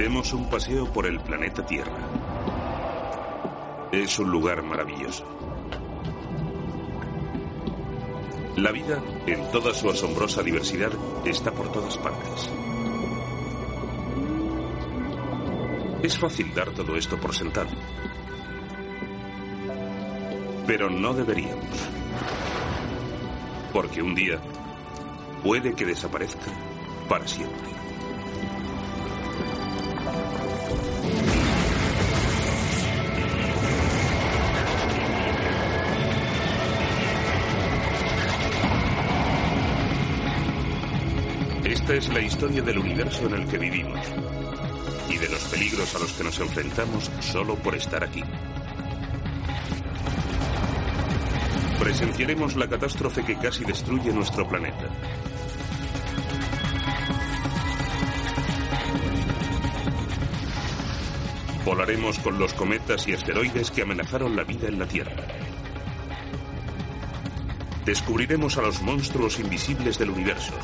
Demos un paseo por el planeta Tierra. Es un lugar maravilloso. La vida, en toda su asombrosa diversidad, está por todas partes. Es fácil dar todo esto por sentado. Pero no deberíamos. Porque un día puede que desaparezca para siempre. Esta es la historia del universo en el que vivimos y de los peligros a los que nos enfrentamos solo por estar aquí. Presenciaremos la catástrofe que casi destruye nuestro planeta. Volaremos con los cometas y asteroides que amenazaron la vida en la Tierra. Descubriremos a los monstruos invisibles del universo,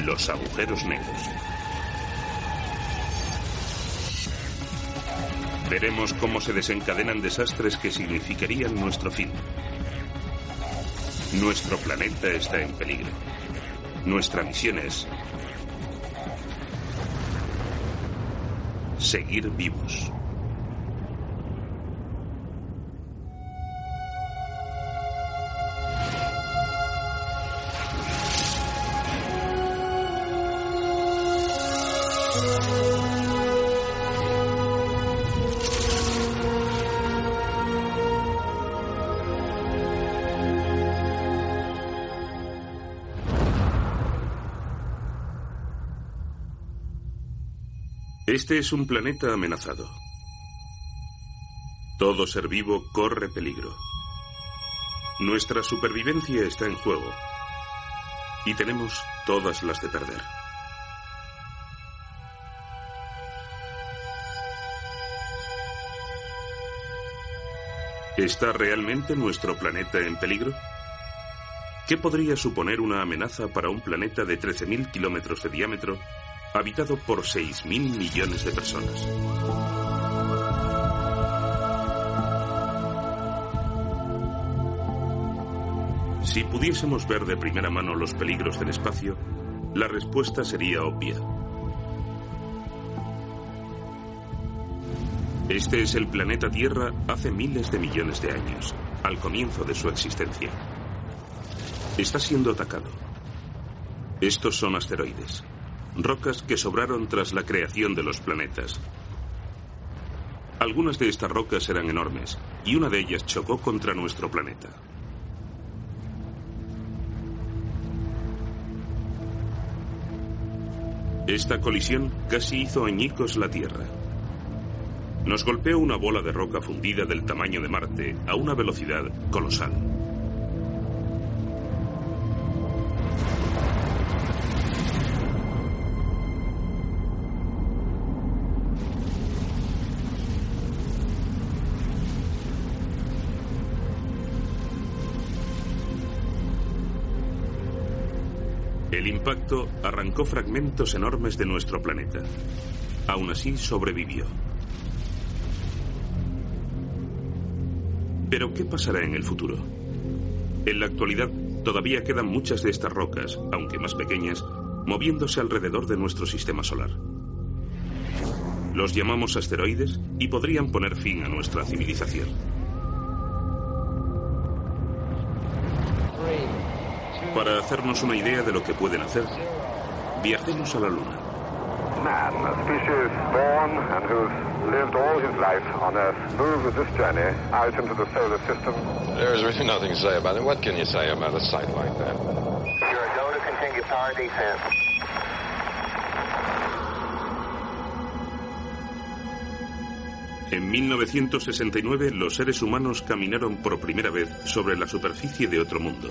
los agujeros negros. Veremos cómo se desencadenan desastres que significarían nuestro fin. Nuestro planeta está en peligro. Nuestra misión es seguir vivos. Este es un planeta amenazado. Todo ser vivo corre peligro. Nuestra supervivencia está en juego. Y tenemos todas las de perder. ¿Está realmente nuestro planeta en peligro? ¿Qué podría suponer una amenaza para un planeta de 13.000 kilómetros de diámetro habitado por 6.000 millones de personas. Si pudiésemos ver de primera mano los peligros del espacio, la respuesta sería obvia. Este es el planeta Tierra hace miles de millones de años, al comienzo de su existencia. Está siendo atacado. Estos son asteroides rocas que sobraron tras la creación de los planetas. Algunas de estas rocas eran enormes y una de ellas chocó contra nuestro planeta. Esta colisión casi hizo añicos la Tierra. Nos golpeó una bola de roca fundida del tamaño de Marte a una velocidad colosal. El impacto arrancó fragmentos enormes de nuestro planeta. Aún así sobrevivió. Pero ¿qué pasará en el futuro? En la actualidad todavía quedan muchas de estas rocas, aunque más pequeñas, moviéndose alrededor de nuestro sistema solar. Los llamamos asteroides y podrían poner fin a nuestra civilización. Para hacernos una idea de lo que pueden hacer, viajemos a la Luna. Man, a species born and who's lived all his life on Earth, move with this journey out into the solar system. There's really nothing to say about it. What can you say about a sight like that? You're a go to continue power descent. En 1969 los seres humanos caminaron por primera vez sobre la superficie de otro mundo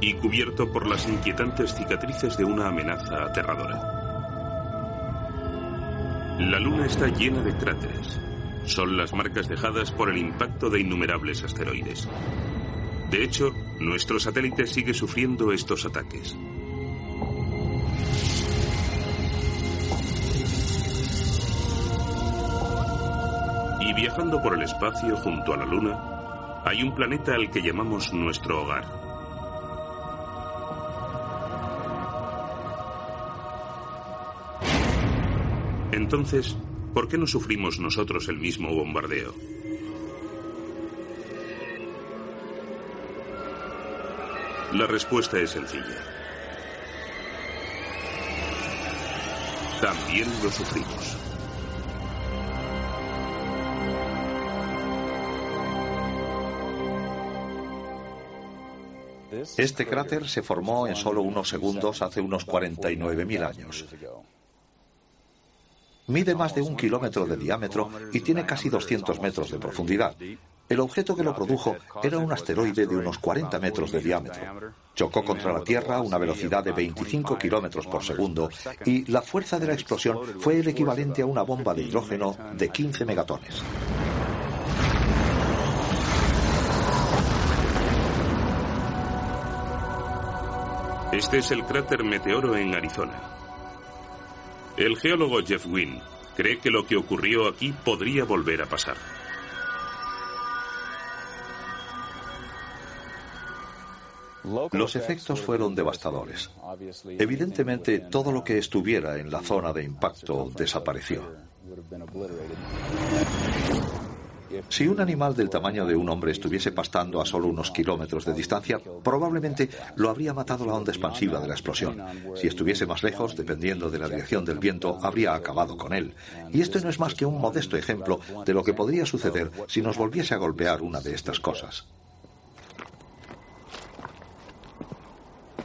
y cubierto por las inquietantes cicatrices de una amenaza aterradora. La Luna está llena de cráteres. Son las marcas dejadas por el impacto de innumerables asteroides. De hecho, nuestro satélite sigue sufriendo estos ataques. Y viajando por el espacio junto a la Luna, hay un planeta al que llamamos nuestro hogar. Entonces, ¿por qué no sufrimos nosotros el mismo bombardeo? La respuesta es sencilla. También lo sufrimos. Este cráter se formó en solo unos segundos hace unos 49.000 años. Mide más de un kilómetro de diámetro y tiene casi 200 metros de profundidad. El objeto que lo produjo era un asteroide de unos 40 metros de diámetro. Chocó contra la Tierra a una velocidad de 25 kilómetros por segundo y la fuerza de la explosión fue el equivalente a una bomba de hidrógeno de 15 megatones. Este es el cráter Meteoro en Arizona. El geólogo Jeff Wynne cree que lo que ocurrió aquí podría volver a pasar. Los efectos fueron devastadores. Evidentemente, todo lo que estuviera en la zona de impacto desapareció. Si un animal del tamaño de un hombre estuviese pastando a solo unos kilómetros de distancia, probablemente lo habría matado la onda expansiva de la explosión. Si estuviese más lejos, dependiendo de la dirección del viento, habría acabado con él. Y esto no es más que un modesto ejemplo de lo que podría suceder si nos volviese a golpear una de estas cosas.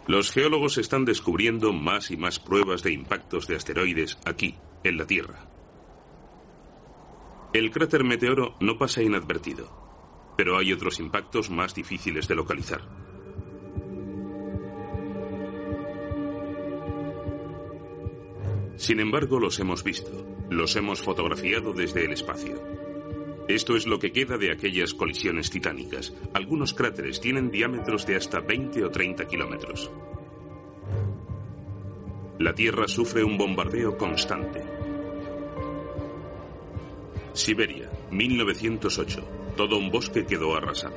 Los geólogos están descubriendo más y más pruebas de impactos de asteroides aquí, en la Tierra. El cráter meteoro no pasa inadvertido, pero hay otros impactos más difíciles de localizar. Sin embargo, los hemos visto, los hemos fotografiado desde el espacio. Esto es lo que queda de aquellas colisiones titánicas. Algunos cráteres tienen diámetros de hasta 20 o 30 kilómetros. La Tierra sufre un bombardeo constante. Siberia, 1908. Todo un bosque quedó arrasado.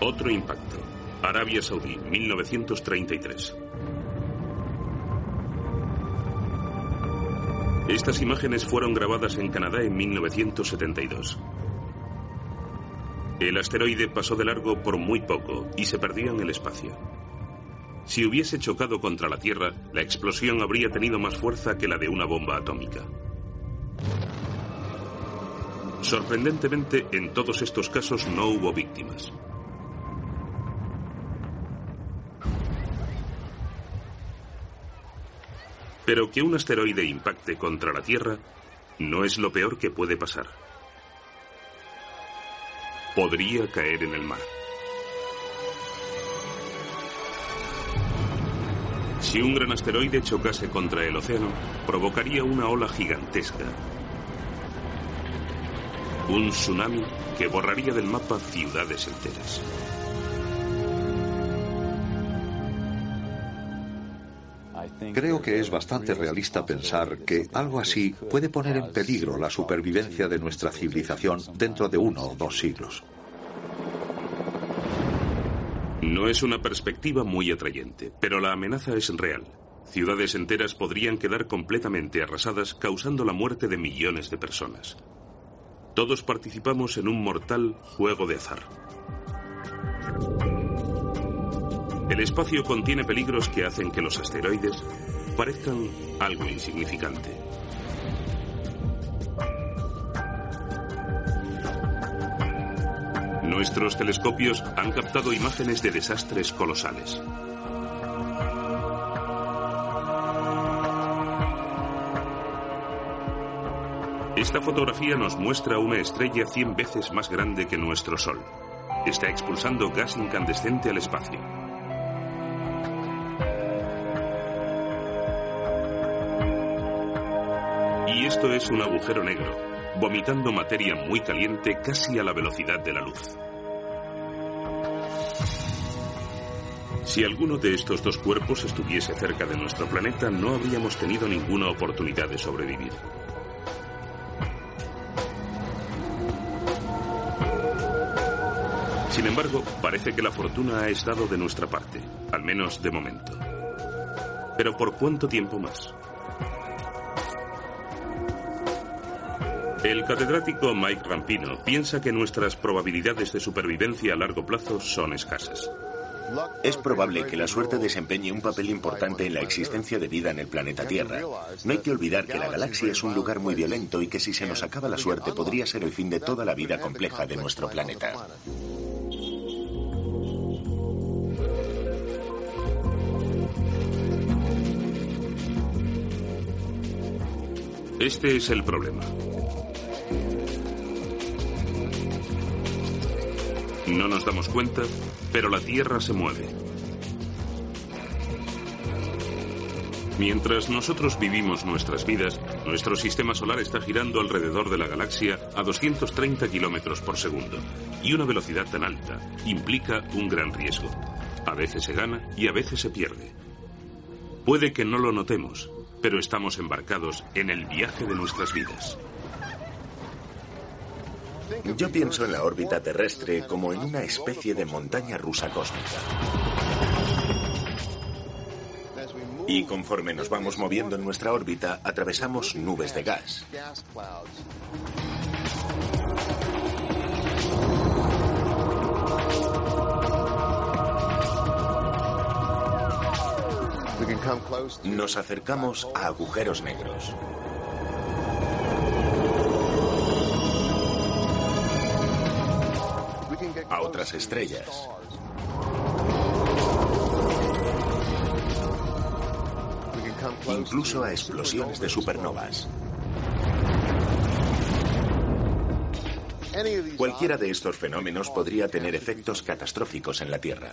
Otro impacto. Arabia Saudí, 1933. Estas imágenes fueron grabadas en Canadá en 1972. El asteroide pasó de largo por muy poco y se perdió en el espacio. Si hubiese chocado contra la Tierra, la explosión habría tenido más fuerza que la de una bomba atómica. Sorprendentemente, en todos estos casos no hubo víctimas. Pero que un asteroide impacte contra la Tierra no es lo peor que puede pasar. Podría caer en el mar. Si un gran asteroide chocase contra el océano, provocaría una ola gigantesca. Un tsunami que borraría del mapa ciudades enteras. Creo que es bastante realista pensar que algo así puede poner en peligro la supervivencia de nuestra civilización dentro de uno o dos siglos. No es una perspectiva muy atrayente, pero la amenaza es real. Ciudades enteras podrían quedar completamente arrasadas causando la muerte de millones de personas. Todos participamos en un mortal juego de azar. El espacio contiene peligros que hacen que los asteroides parezcan algo insignificante. Nuestros telescopios han captado imágenes de desastres colosales. Esta fotografía nos muestra una estrella 100 veces más grande que nuestro Sol. Está expulsando gas incandescente al espacio. Y esto es un agujero negro, vomitando materia muy caliente casi a la velocidad de la luz. Si alguno de estos dos cuerpos estuviese cerca de nuestro planeta, no habríamos tenido ninguna oportunidad de sobrevivir. Sin embargo, parece que la fortuna ha estado de nuestra parte, al menos de momento. Pero ¿por cuánto tiempo más? El catedrático Mike Rampino piensa que nuestras probabilidades de supervivencia a largo plazo son escasas. Es probable que la suerte desempeñe un papel importante en la existencia de vida en el planeta Tierra. No hay que olvidar que la galaxia es un lugar muy violento y que si se nos acaba la suerte podría ser el fin de toda la vida compleja de nuestro planeta. Este es el problema. No nos damos cuenta, pero la Tierra se mueve. Mientras nosotros vivimos nuestras vidas, nuestro sistema solar está girando alrededor de la galaxia a 230 kilómetros por segundo. Y una velocidad tan alta implica un gran riesgo. A veces se gana y a veces se pierde. Puede que no lo notemos, pero estamos embarcados en el viaje de nuestras vidas. Yo pienso en la órbita terrestre como en una especie de montaña rusa cósmica. Y conforme nos vamos moviendo en nuestra órbita, atravesamos nubes de gas. Nos acercamos a agujeros negros. Estrellas. Incluso a explosiones de supernovas. Cualquiera de estos fenómenos podría tener efectos catastróficos en la Tierra.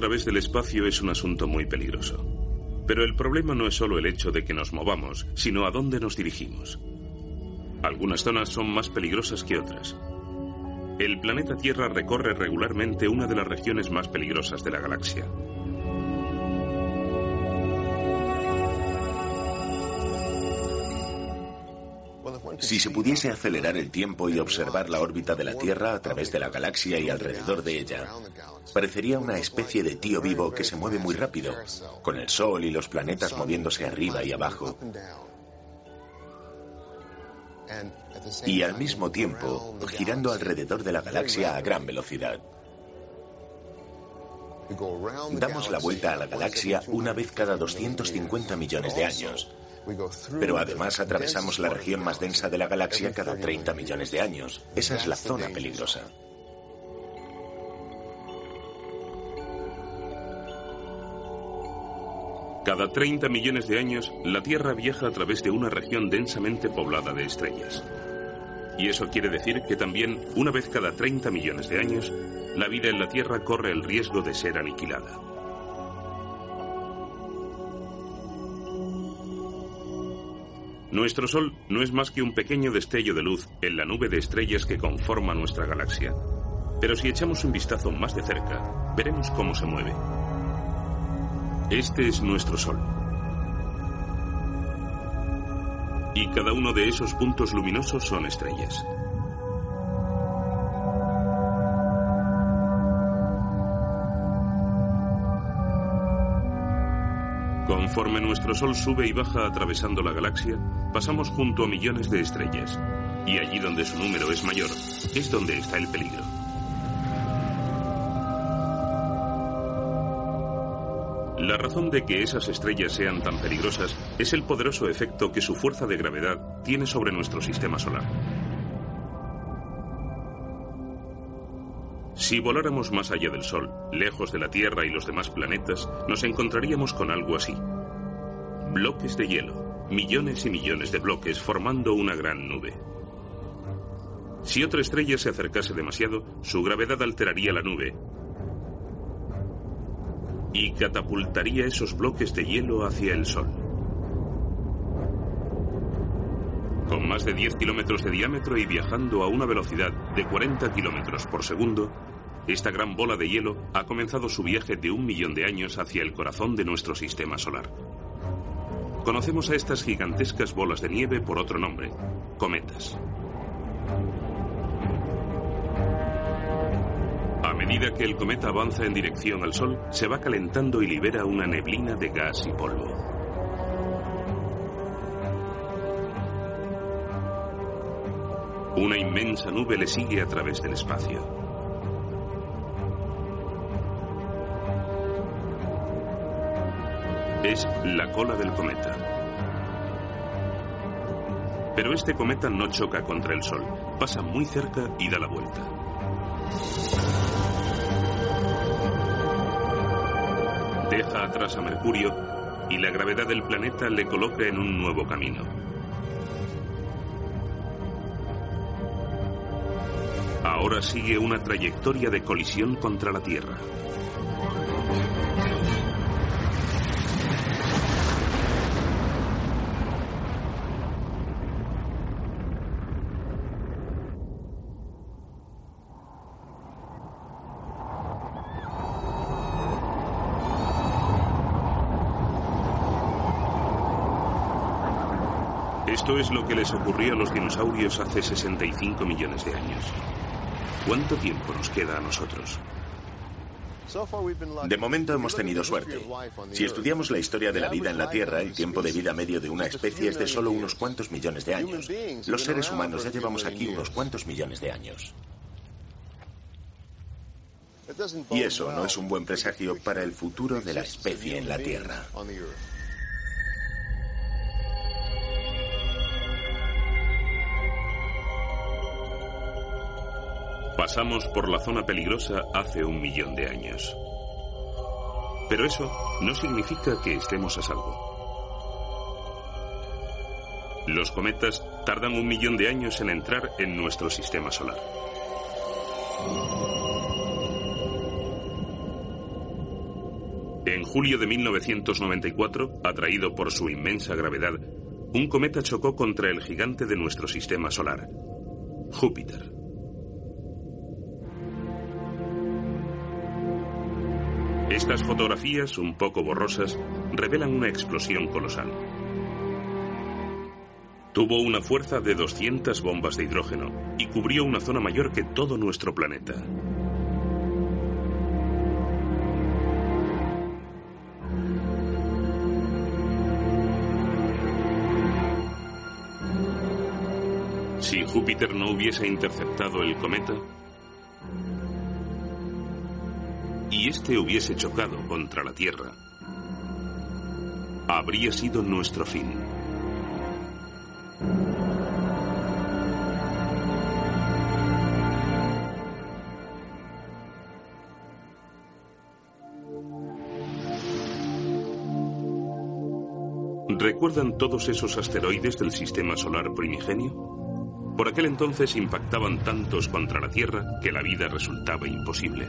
Través del espacio es un asunto muy peligroso. Pero el problema no es solo el hecho de que nos movamos, sino a dónde nos dirigimos. Algunas zonas son más peligrosas que otras. El planeta Tierra recorre regularmente una de las regiones más peligrosas de la galaxia. Si se pudiese acelerar el tiempo y observar la órbita de la Tierra a través de la galaxia y alrededor de ella, parecería una especie de tío vivo que se mueve muy rápido, con el Sol y los planetas moviéndose arriba y abajo. Y al mismo tiempo girando alrededor de la galaxia a gran velocidad. Damos la vuelta a la galaxia una vez cada 250 millones de años. Pero además atravesamos la región más densa de la galaxia cada 30 millones de años. Esa es la zona peligrosa. Cada 30 millones de años, la Tierra viaja a través de una región densamente poblada de estrellas. Y eso quiere decir que también, una vez cada 30 millones de años, la vida en la Tierra corre el riesgo de ser aniquilada. Nuestro Sol no es más que un pequeño destello de luz en la nube de estrellas que conforma nuestra galaxia. Pero si echamos un vistazo más de cerca, veremos cómo se mueve. Este es nuestro Sol. Y cada uno de esos puntos luminosos son estrellas. Conforme nuestro Sol sube y baja atravesando la galaxia, pasamos junto a millones de estrellas. Y allí donde su número es mayor, es donde está el peligro. La razón de que esas estrellas sean tan peligrosas es el poderoso efecto que su fuerza de gravedad tiene sobre nuestro sistema solar. Si voláramos más allá del Sol, lejos de la Tierra y los demás planetas, nos encontraríamos con algo así. Bloques de hielo, millones y millones de bloques formando una gran nube. Si otra estrella se acercase demasiado, su gravedad alteraría la nube y catapultaría esos bloques de hielo hacia el Sol. Con más de 10 kilómetros de diámetro y viajando a una velocidad de 40 kilómetros por segundo, esta gran bola de hielo ha comenzado su viaje de un millón de años hacia el corazón de nuestro sistema solar. Conocemos a estas gigantescas bolas de nieve por otro nombre, cometas. A medida que el cometa avanza en dirección al Sol, se va calentando y libera una neblina de gas y polvo. Una inmensa nube le sigue a través del espacio. Es la cola del cometa. Pero este cometa no choca contra el Sol, pasa muy cerca y da la vuelta. Deja atrás a Mercurio y la gravedad del planeta le coloca en un nuevo camino. Ahora sigue una trayectoria de colisión contra la Tierra. Esto es lo que les ocurrió a los dinosaurios hace 65 millones de años. ¿Cuánto tiempo nos queda a nosotros? De momento hemos tenido suerte. Si estudiamos la historia de la vida en la Tierra, el tiempo de vida medio de una especie es de solo unos cuantos millones de años. Los seres humanos ya llevamos aquí unos cuantos millones de años. Y eso no es un buen presagio para el futuro de la especie en la Tierra. Pasamos por la zona peligrosa hace un millón de años. Pero eso no significa que estemos a salvo. Los cometas tardan un millón de años en entrar en nuestro sistema solar. En julio de 1994, atraído por su inmensa gravedad, un cometa chocó contra el gigante de nuestro sistema solar, Júpiter. Estas fotografías, un poco borrosas, revelan una explosión colosal. Tuvo una fuerza de 200 bombas de hidrógeno y cubrió una zona mayor que todo nuestro planeta. Si Júpiter no hubiese interceptado el cometa, y este hubiese chocado contra la Tierra, habría sido nuestro fin. ¿Recuerdan todos esos asteroides del sistema solar primigenio? Por aquel entonces impactaban tantos contra la Tierra que la vida resultaba imposible.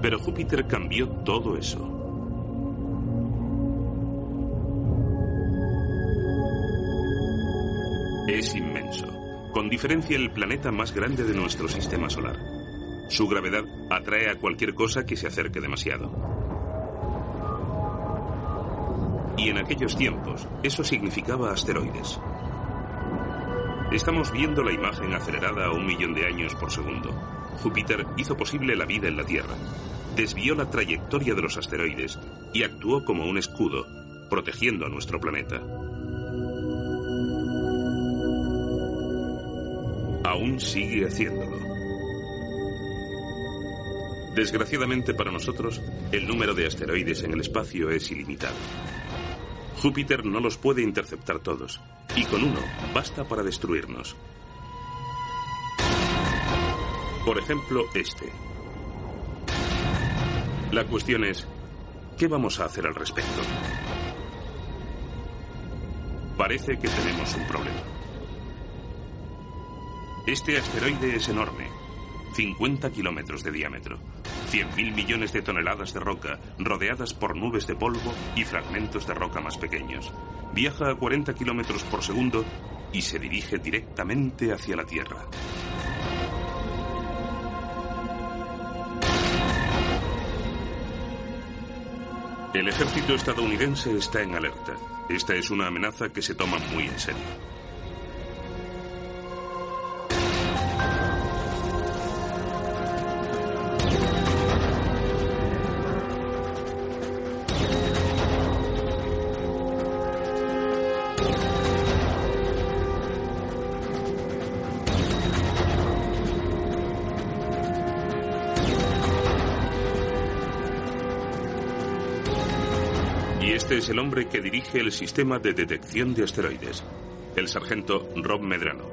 Pero Júpiter cambió todo eso. Es inmenso, con diferencia el planeta más grande de nuestro sistema solar. Su gravedad atrae a cualquier cosa que se acerque demasiado. Y en aquellos tiempos, eso significaba asteroides. Estamos viendo la imagen acelerada a un millón de años por segundo. Júpiter hizo posible la vida en la Tierra, desvió la trayectoria de los asteroides y actuó como un escudo, protegiendo a nuestro planeta. Aún sigue haciéndolo. Desgraciadamente para nosotros, el número de asteroides en el espacio es ilimitado. Júpiter no los puede interceptar todos, y con uno basta para destruirnos. Por ejemplo, este. La cuestión es, ¿qué vamos a hacer al respecto? Parece que tenemos un problema. Este asteroide es enorme, 50 kilómetros de diámetro, 100.000 millones de toneladas de roca rodeadas por nubes de polvo y fragmentos de roca más pequeños. Viaja a 40 kilómetros por segundo y se dirige directamente hacia la Tierra. El ejército estadounidense está en alerta. Esta es una amenaza que se toma muy en serio. El hombre que dirige el sistema de detección de asteroides, el sargento Rob Medrano.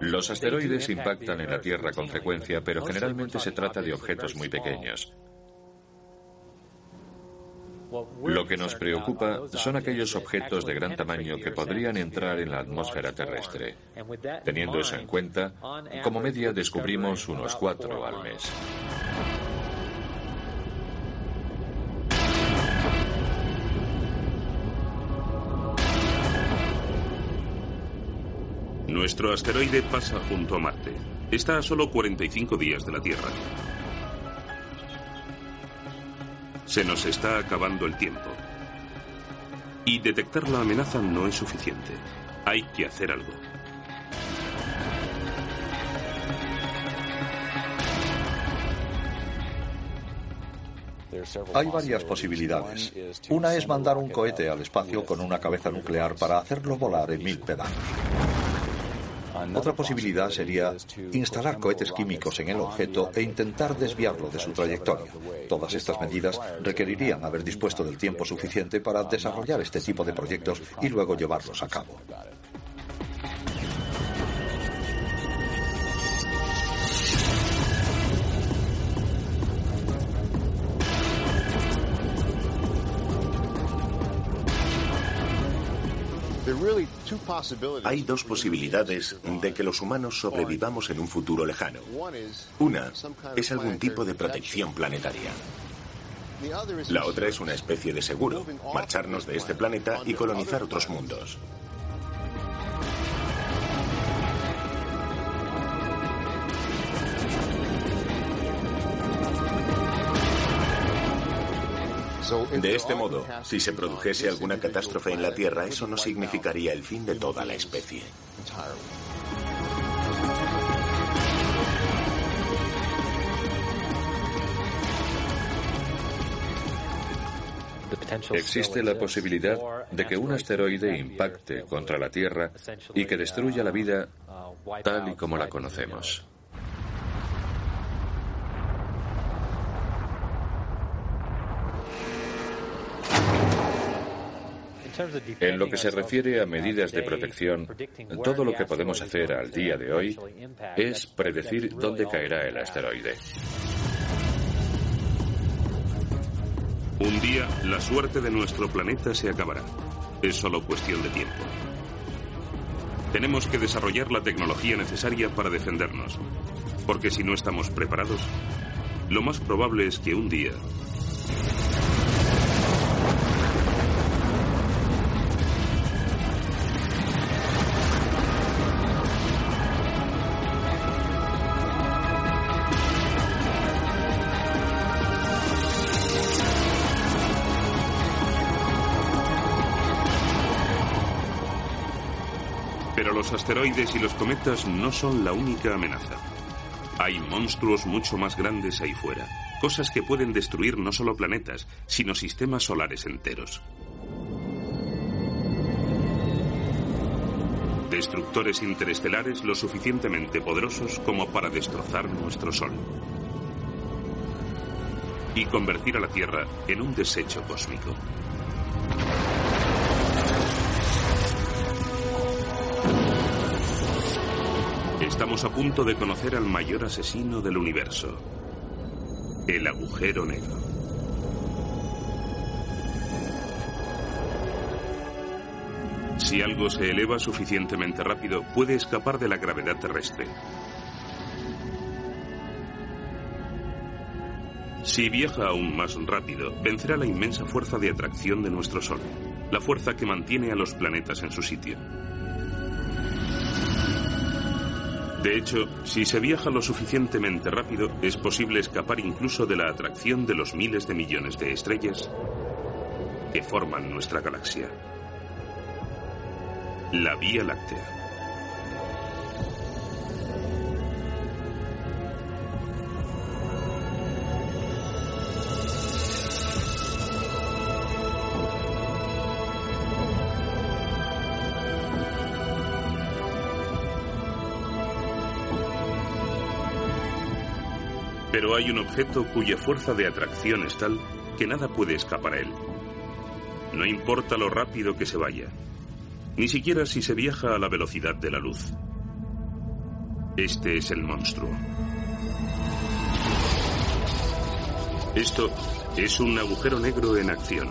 Los asteroides impactan en la Tierra con frecuencia, pero generalmente se trata de objetos muy pequeños. Lo que nos preocupa son aquellos objetos de gran tamaño que podrían entrar en la atmósfera terrestre. Teniendo eso en cuenta, como media descubrimos unos cuatro al mes. Nuestro asteroide pasa junto a Marte. Está a solo 45 días de la Tierra. Se nos está acabando el tiempo. Y detectar la amenaza no es suficiente. Hay que hacer algo. Hay varias posibilidades. Una es mandar un cohete al espacio con una cabeza nuclear para hacerlo volar en mil pedazos. Otra posibilidad sería instalar cohetes químicos en el objeto e intentar desviarlo de su trayectoria. Todas estas medidas requerirían haber dispuesto del tiempo suficiente para desarrollar este tipo de proyectos y luego llevarlos a cabo. Hay dos posibilidades de que los humanos sobrevivamos en un futuro lejano. Una es algún tipo de protección planetaria. La otra es una especie de seguro, marcharnos de este planeta y colonizar otros mundos. De este modo, si se produjese alguna catástrofe en la Tierra, eso no significaría el fin de toda la especie. Existe la posibilidad de que un asteroide impacte contra la Tierra y que destruya la vida tal y como la conocemos. En lo que se refiere a medidas de protección, todo lo que podemos hacer al día de hoy es predecir dónde caerá el asteroide. Un día, la suerte de nuestro planeta se acabará. Es solo cuestión de tiempo. Tenemos que desarrollar la tecnología necesaria para defendernos, porque si no estamos preparados, lo más probable es que un día asteroides y los cometas no son la única amenaza. Hay monstruos mucho más grandes ahí fuera, cosas que pueden destruir no solo planetas, sino sistemas solares enteros. Destructores interestelares lo suficientemente poderosos como para destrozar nuestro Sol. Y convertir a la Tierra en un desecho cósmico. Estamos a punto de conocer al mayor asesino del universo, el agujero negro. Si algo se eleva suficientemente rápido, puede escapar de la gravedad terrestre. Si viaja aún más rápido, vencerá la inmensa fuerza de atracción de nuestro Sol, la fuerza que mantiene a los planetas en su sitio. De hecho, si se viaja lo suficientemente rápido, es posible escapar incluso de la atracción de los miles de millones de estrellas que forman nuestra galaxia. La Vía Láctea. Hay un objeto cuya fuerza de atracción es tal que nada puede escapar a él. No importa lo rápido que se vaya, ni siquiera si se viaja a la velocidad de la luz. Este es el monstruo. Esto es un agujero negro en acción.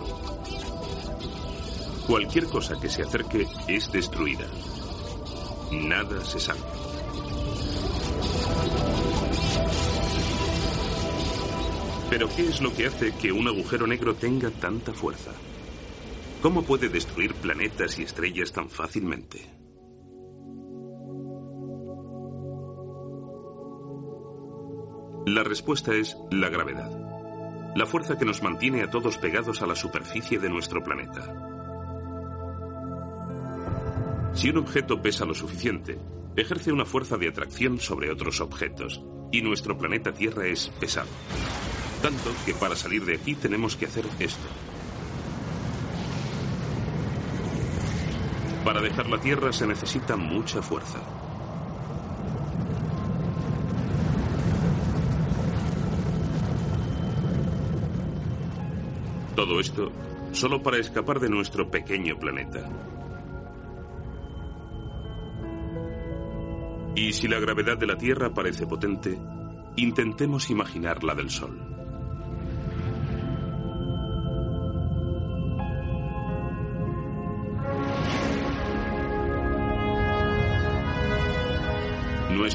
Cualquier cosa que se acerque es destruida. Nada se salva. Pero ¿qué es lo que hace que un agujero negro tenga tanta fuerza? ¿Cómo puede destruir planetas y estrellas tan fácilmente? La respuesta es la gravedad, la fuerza que nos mantiene a todos pegados a la superficie de nuestro planeta. Si un objeto pesa lo suficiente, ejerce una fuerza de atracción sobre otros objetos, y nuestro planeta Tierra es pesado. Tanto que para salir de aquí tenemos que hacer esto. Para dejar la Tierra se necesita mucha fuerza. Todo esto solo para escapar de nuestro pequeño planeta. Y si la gravedad de la Tierra parece potente, intentemos imaginar la del Sol.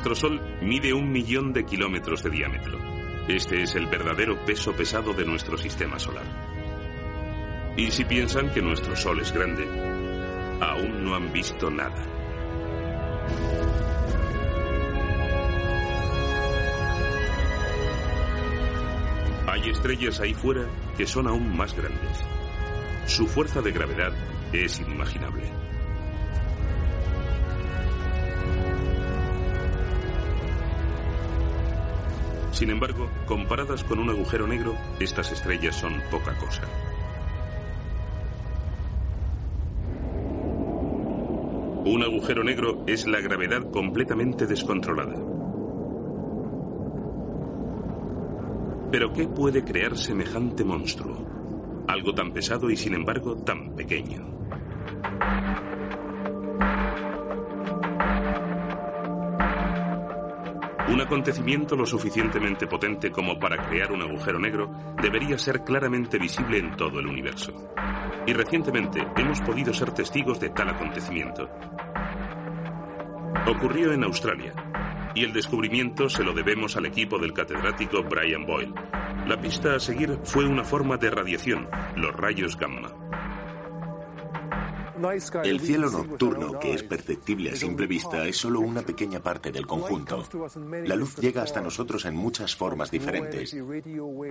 Nuestro Sol mide un millón de kilómetros de diámetro. Este es el verdadero peso pesado de nuestro sistema solar. Y si piensan que nuestro Sol es grande, aún no han visto nada. Hay estrellas ahí fuera que son aún más grandes. Su fuerza de gravedad es inimaginable. Sin embargo, comparadas con un agujero negro, estas estrellas son poca cosa. Un agujero negro es la gravedad completamente descontrolada. Pero ¿qué puede crear semejante monstruo? Algo tan pesado y sin embargo tan pequeño. Un acontecimiento lo suficientemente potente como para crear un agujero negro debería ser claramente visible en todo el universo. Y recientemente hemos podido ser testigos de tal acontecimiento. Ocurrió en Australia, y el descubrimiento se lo debemos al equipo del catedrático Brian Boyle. La pista a seguir fue una forma de radiación, los rayos gamma. El cielo nocturno, que es perceptible a simple vista, es solo una pequeña parte del conjunto. La luz llega hasta nosotros en muchas formas diferentes,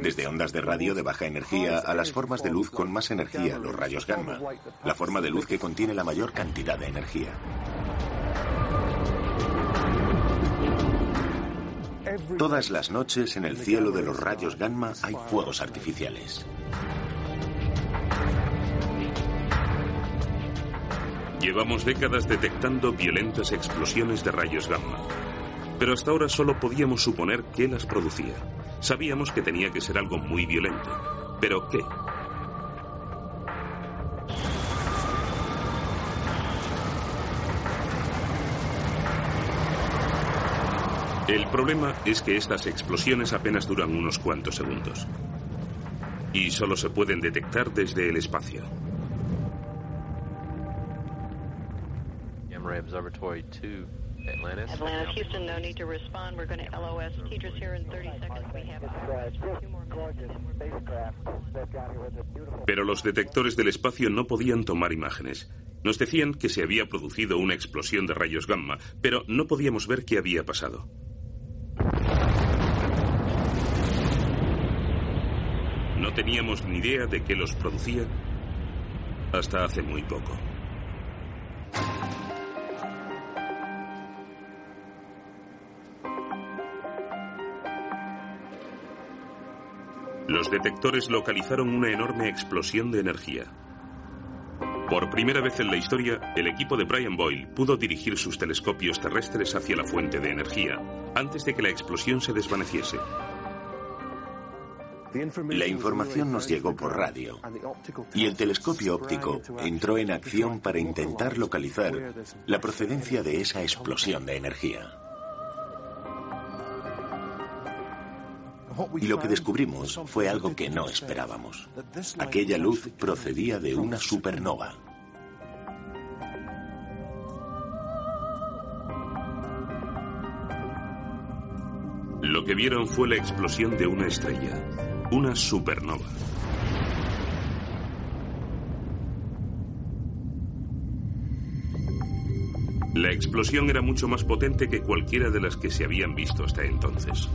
desde ondas de radio de baja energía a las formas de luz con más energía, los rayos gamma, la forma de luz que contiene la mayor cantidad de energía. Todas las noches en el cielo de los rayos gamma hay fuegos artificiales. Llevamos décadas detectando violentas explosiones de rayos gamma, pero hasta ahora solo podíamos suponer qué las producía. Sabíamos que tenía que ser algo muy violento, pero ¿qué? El problema es que estas explosiones apenas duran unos cuantos segundos y solo se pueden detectar desde el espacio. Observatory 2, Atlantis. Atlantis, Houston, no need to respond. We're going to LOS. Tedra's here in 30 seconds. We have two more minutes. Pero los detectores del espacio no podían tomar imágenes. Nos decían que se había producido una explosión de rayos gamma, pero no podíamos ver qué había pasado. No teníamos ni idea de qué los producía hasta hace muy poco. Los detectores localizaron una enorme explosión de energía. Por primera vez en la historia, el equipo de Brian Boyle pudo dirigir sus telescopios terrestres hacia la fuente de energía antes de que la explosión se desvaneciese. La información nos llegó por radio y el telescopio óptico entró en acción para intentar localizar la procedencia de esa explosión de energía. Y lo que descubrimos fue algo que no esperábamos. Aquella luz procedía de una supernova. Lo que vieron fue la explosión de una estrella, una supernova. La explosión era mucho más potente que cualquiera de las que se habían visto hasta entonces.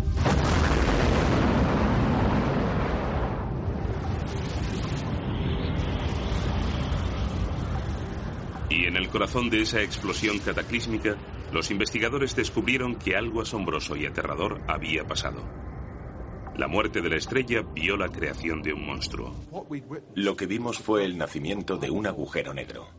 Y en el corazón de esa explosión cataclísmica, los investigadores descubrieron que algo asombroso y aterrador había pasado. La muerte de la estrella vio la creación de un monstruo. Lo que vimos fue el nacimiento de un agujero negro.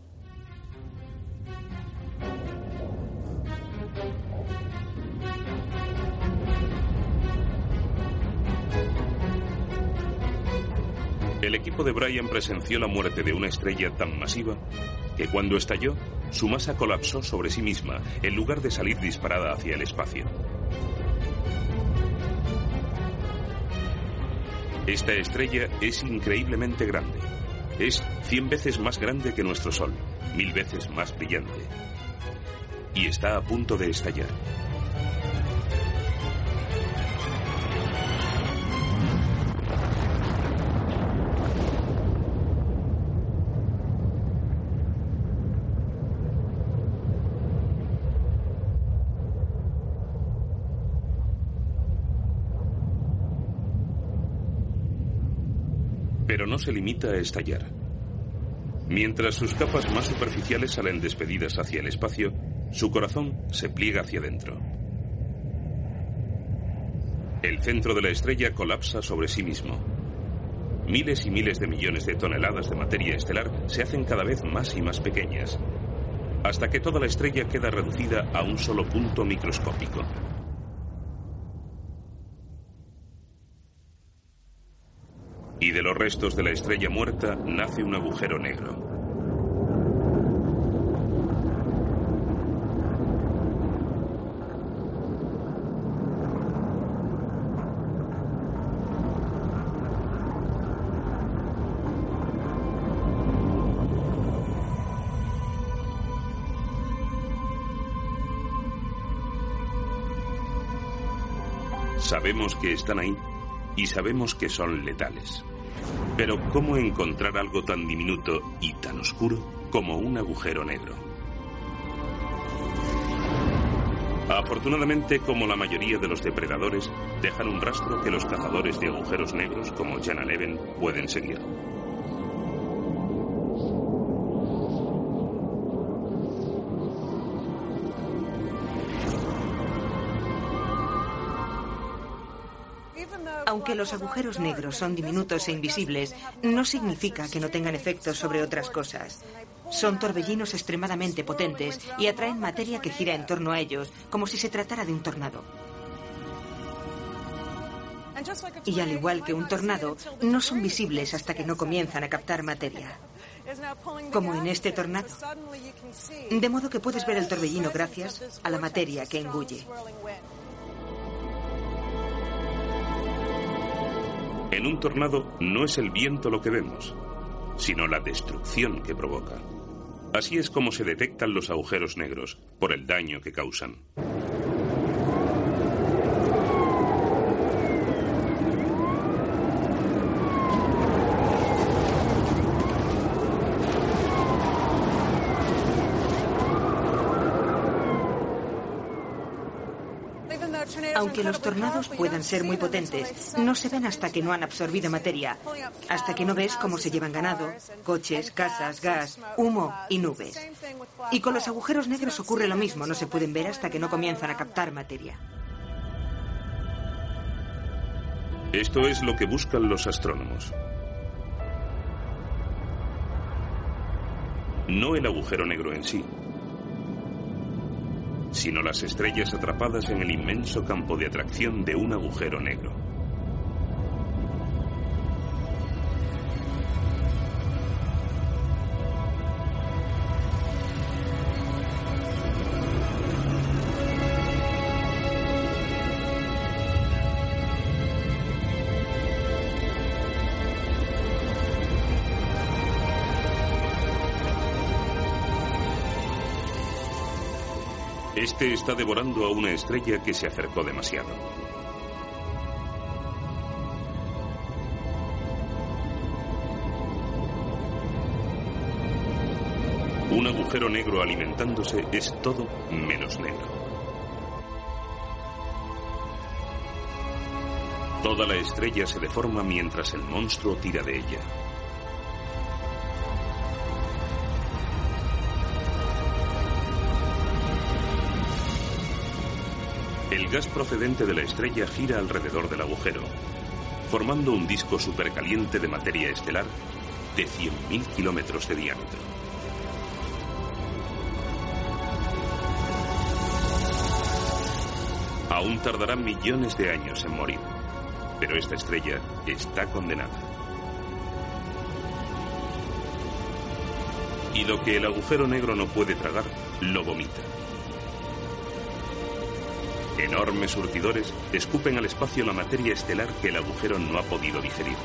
Equipo de Brian presenció la muerte de una estrella tan masiva que cuando estalló, su masa colapsó sobre sí misma en lugar de salir disparada hacia el espacio. Esta estrella es increíblemente grande. Es 100 veces más grande que nuestro Sol, mil veces más brillante. Y está a punto de estallar. Se limita a estallar. Mientras sus capas más superficiales salen despedidas hacia el espacio, su corazón se pliega hacia adentro. El centro de la estrella colapsa sobre sí mismo. Miles y miles de millones de toneladas de materia estelar se hacen cada vez más y más pequeñas, hasta que toda la estrella queda reducida a un solo punto microscópico. Y de los restos de la estrella muerta nace un agujero negro. Sabemos que están ahí y sabemos que son letales. Pero ¿cómo encontrar algo tan diminuto y tan oscuro como un agujero negro? Afortunadamente, como la mayoría de los depredadores, dejan un rastro que los cazadores de agujeros negros como Jana Leven pueden seguir. Aunque los agujeros negros son diminutos e invisibles, no significa que no tengan efectos sobre otras cosas. Son torbellinos extremadamente potentes y atraen materia que gira en torno a ellos, como si se tratara de un tornado. Y al igual que un tornado, no son visibles hasta que no comienzan a captar materia. Como en este tornado. De modo que puedes ver el torbellino gracias a la materia que engulle. En un tornado no es el viento lo que vemos, sino la destrucción que provoca. Así es como se detectan los agujeros negros, por el daño que causan. Aunque los tornados puedan ser muy potentes, no se ven hasta que no han absorbido materia, hasta que no ves cómo se llevan ganado, coches, casas, gas, humo y nubes. Y con los agujeros negros ocurre lo mismo, no se pueden ver hasta que no comienzan a captar materia. Esto es lo que buscan los astrónomos. No el agujero negro en sí, sino las estrellas atrapadas en el inmenso campo de atracción de un agujero negro. Este está devorando a una estrella que se acercó demasiado. Un agujero negro alimentándose es todo menos negro. Toda la estrella se deforma mientras el monstruo tira de ella. Gas procedente de la estrella gira alrededor del agujero, formando un disco supercaliente de materia estelar de 100.000 kilómetros de diámetro. Aún tardará millones de años en morir, pero esta estrella está condenada. Y lo que el agujero negro no puede tragar, lo vomita. Enormes surtidores escupen al espacio la materia estelar que el agujero no ha podido digerir.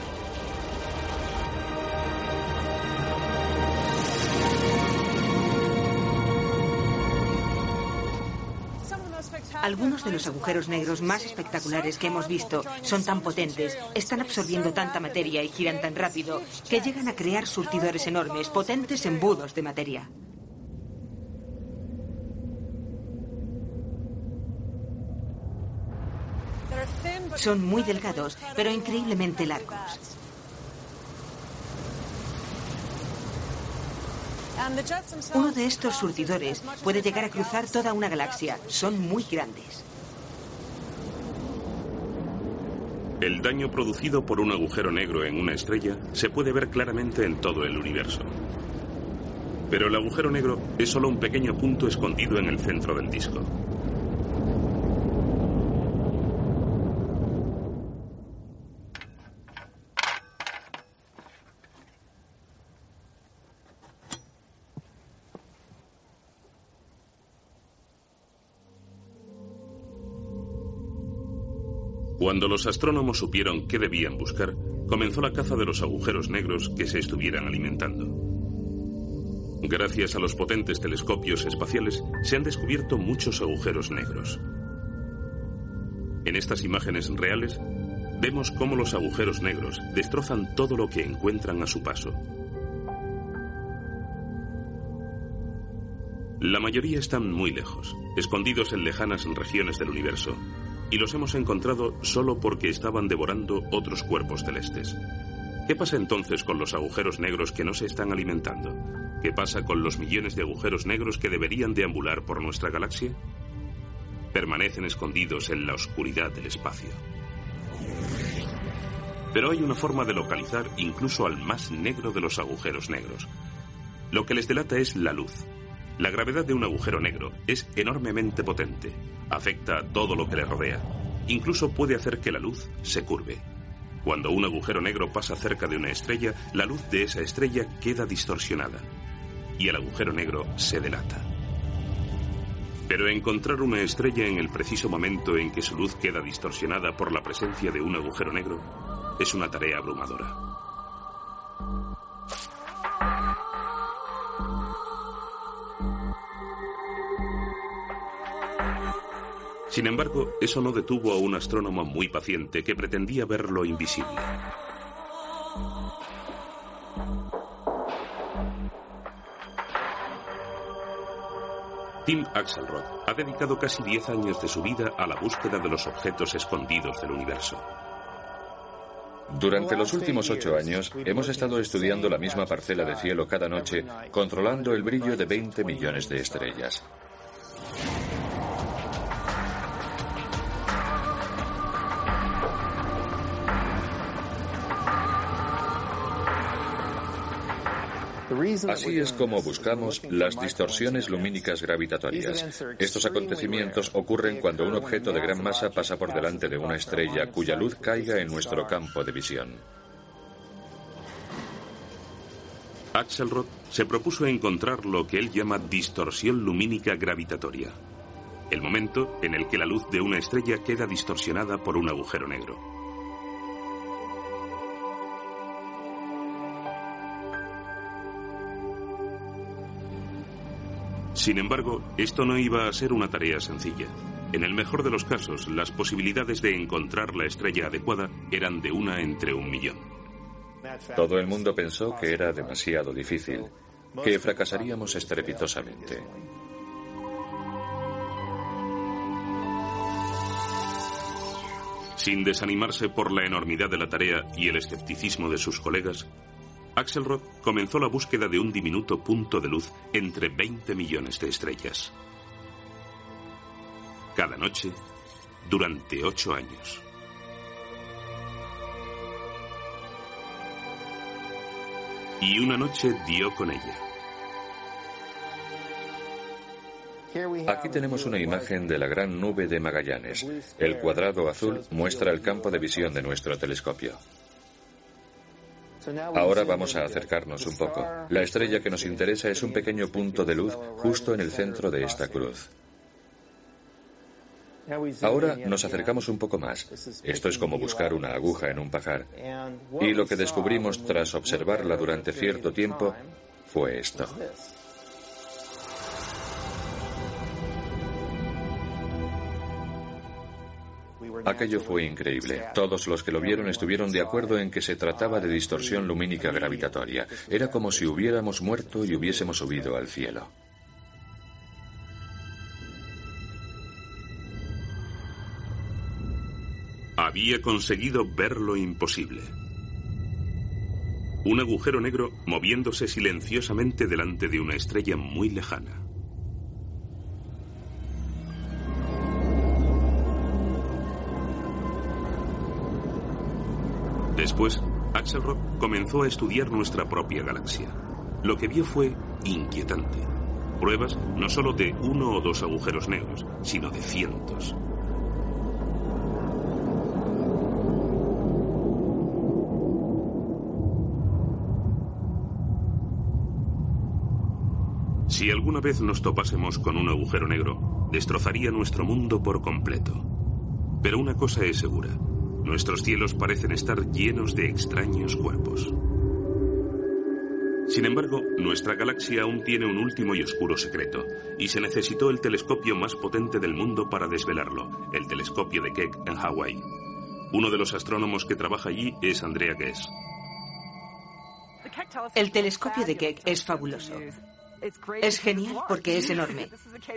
Algunos de los agujeros negros más espectaculares que hemos visto son tan potentes, están absorbiendo tanta materia y giran tan rápido que llegan a crear surtidores enormes, potentes embudos de materia. Son muy delgados, pero increíblemente largos. Uno de estos surtidores puede llegar a cruzar toda una galaxia. Son muy grandes. El daño producido por un agujero negro en una estrella se puede ver claramente en todo el universo. Pero el agujero negro es solo un pequeño punto escondido en el centro del disco. Cuando los astrónomos supieron qué debían buscar, comenzó la caza de los agujeros negros que se estuvieran alimentando. Gracias a los potentes telescopios espaciales se han descubierto muchos agujeros negros. En estas imágenes reales vemos cómo los agujeros negros destrozan todo lo que encuentran a su paso. La mayoría están muy lejos, escondidos en lejanas regiones del universo, y los hemos encontrado solo porque estaban devorando otros cuerpos celestes. ¿Qué pasa entonces con los agujeros negros que no se están alimentando? ¿Qué pasa con los millones de agujeros negros que deberían deambular por nuestra galaxia? Permanecen escondidos en la oscuridad del espacio. Pero hay una forma de localizar incluso al más negro de los agujeros negros. Lo que les delata es la luz. La gravedad de un agujero negro es enormemente potente. Afecta a todo lo que le rodea. Incluso puede hacer que la luz se curve. Cuando un agujero negro pasa cerca de una estrella, la luz de esa estrella queda distorsionada. Y el agujero negro se delata. Pero encontrar una estrella en el preciso momento en que su luz queda distorsionada por la presencia de un agujero negro es una tarea abrumadora. Sin embargo, eso no detuvo a un astrónomo muy paciente que pretendía ver lo invisible. Tim Axelrod ha dedicado casi 10 años de su vida a la búsqueda de los objetos escondidos del universo. Durante los últimos ocho años hemos estado estudiando la misma parcela de cielo cada noche, controlando el brillo de 20 millones de estrellas. Así es como buscamos las distorsiones lumínicas gravitatorias. Estos acontecimientos ocurren cuando un objeto de gran masa pasa por delante de una estrella cuya luz caiga en nuestro campo de visión. Axelrod se propuso encontrar lo que él llama distorsión lumínica gravitatoria, el momento en el que la luz de una estrella queda distorsionada por un agujero negro. Sin embargo, esto no iba a ser una tarea sencilla. En el mejor de los casos, las posibilidades de encontrar la estrella adecuada eran de una entre un millón. Todo el mundo pensó que era demasiado difícil, que fracasaríamos estrepitosamente. Sin desanimarse por la enormidad de la tarea y el escepticismo de sus colegas, Axelrod comenzó la búsqueda de un diminuto punto de luz entre 20 millones de estrellas. Cada noche, durante ocho años. Y una noche dio con ella. Aquí tenemos una imagen de la gran nube de Magallanes. El cuadrado azul muestra el campo de visión de nuestro telescopio. Ahora vamos a acercarnos un poco. La estrella que nos interesa es un pequeño punto de luz justo en el centro de esta cruz. Ahora nos acercamos un poco más. Esto es como buscar una aguja en un pajar. Y lo que descubrimos tras observarla durante cierto tiempo fue esto. Aquello fue increíble. Todos los que lo vieron estuvieron de acuerdo en que se trataba de distorsión lumínica gravitatoria. Era como si hubiéramos muerto y hubiésemos subido al cielo. Había conseguido ver lo imposible. Un agujero negro moviéndose silenciosamente delante de una estrella muy lejana. Después, Axelrod comenzó a estudiar nuestra propia galaxia. Lo que vio fue inquietante. Pruebas no solo de uno o dos agujeros negros, sino de cientos. Si alguna vez nos topásemos con un agujero negro, destrozaría nuestro mundo por completo. Pero una cosa es segura, Nuestros cielos parecen estar llenos de extraños cuerpos. Sin embargo, nuestra galaxia aún tiene un último y oscuro secreto, y se necesitó el telescopio más potente del mundo para desvelarlo, el telescopio de Keck en Hawái. Uno de los astrónomos que trabaja allí es Andrea Guess. El telescopio de Keck es fabuloso. Es genial porque es enorme.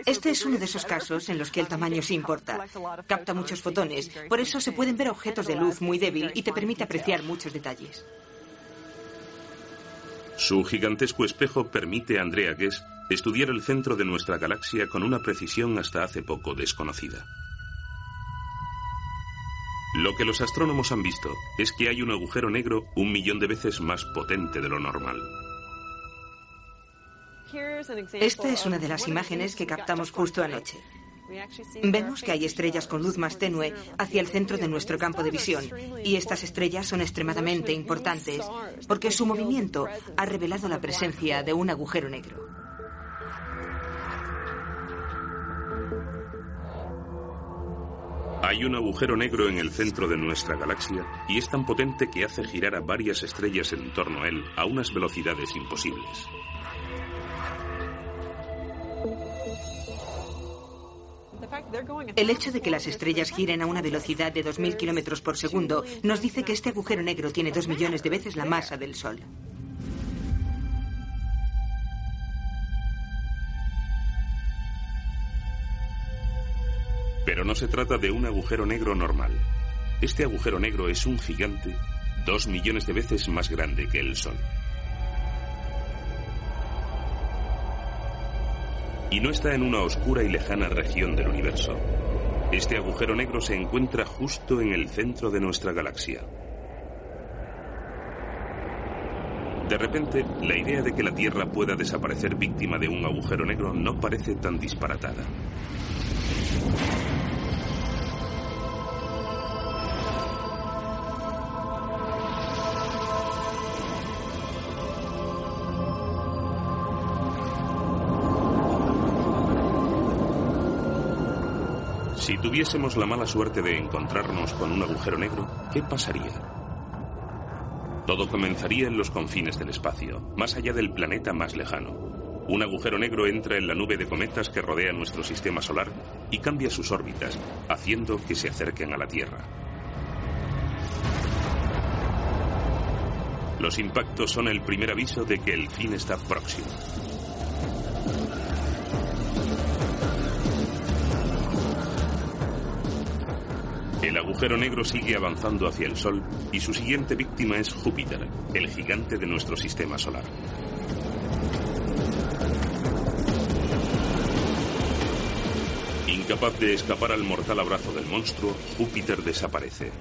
Este es uno de esos casos en los que el tamaño sí importa. Capta muchos fotones, por eso se pueden ver objetos de luz muy débil y te permite apreciar muchos detalles. Su gigantesco espejo permite a Andrea Guess estudiar el centro de nuestra galaxia con una precisión hasta hace poco desconocida. Lo que los astrónomos han visto es que hay un agujero negro un millón de veces más potente de lo normal. Esta es una de las imágenes que captamos justo anoche. Vemos que hay estrellas con luz más tenue hacia el centro de nuestro campo de visión y estas estrellas son extremadamente importantes porque su movimiento ha revelado la presencia de un agujero negro. Hay un agujero negro en el centro de nuestra galaxia y es tan potente que hace girar a varias estrellas en torno a él a unas velocidades imposibles. El hecho de que las estrellas giren a una velocidad de 2.000 kilómetros por segundo nos dice que este agujero negro tiene dos millones de veces la masa del Sol. Pero no se trata de un agujero negro normal. Este agujero negro es un gigante dos millones de veces más grande que el Sol. Y no está en una oscura y lejana región del universo. Este agujero negro se encuentra justo en el centro de nuestra galaxia. De repente, la idea de que la Tierra pueda desaparecer víctima de un agujero negro no parece tan disparatada. Tuviésemos la mala suerte de encontrarnos con un agujero negro, ¿qué pasaría? Todo comenzaría en los confines del espacio, más allá del planeta más lejano. Un agujero negro entra en la nube de cometas que rodea nuestro sistema solar y cambia sus órbitas, haciendo que se acerquen a la Tierra. Los impactos son el primer aviso de que el fin está próximo. El agujero negro sigue avanzando hacia el Sol y su siguiente víctima es Júpiter, el gigante de nuestro sistema solar. Incapaz de escapar al mortal abrazo del monstruo, Júpiter desaparece.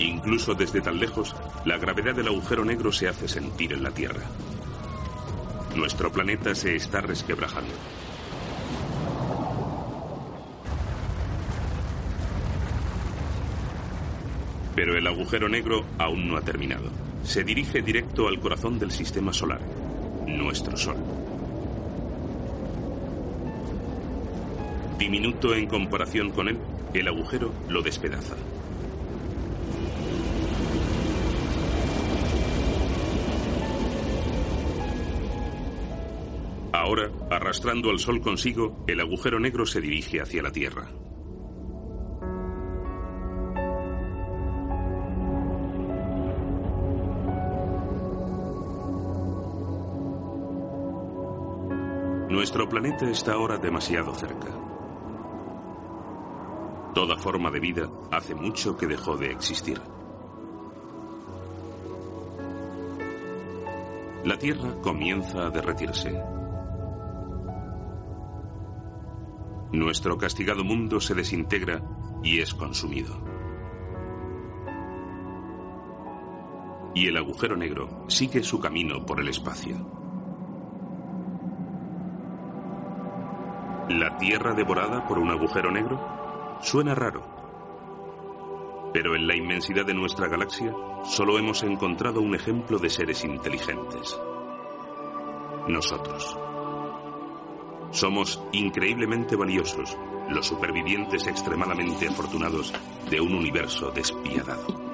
Incluso desde tan lejos, la gravedad del agujero negro se hace sentir en la Tierra. Nuestro planeta se está resquebrajando. Pero el agujero negro aún no ha terminado. Se dirige directo al corazón del sistema solar, nuestro Sol. Diminuto en comparación con él, el agujero lo despedaza. Ahora, arrastrando al Sol consigo, el agujero negro se dirige hacia la Tierra. Nuestro planeta está ahora demasiado cerca. Toda forma de vida hace mucho que dejó de existir. La Tierra comienza a derretirse. Nuestro castigado mundo se desintegra y es consumido. Y el agujero negro sigue su camino por el espacio. ¿La Tierra devorada por un agujero negro? Suena raro. Pero en la inmensidad de nuestra galaxia solo hemos encontrado un ejemplo de seres inteligentes. Nosotros. Somos increíblemente valiosos, los supervivientes extremadamente afortunados de un universo despiadado.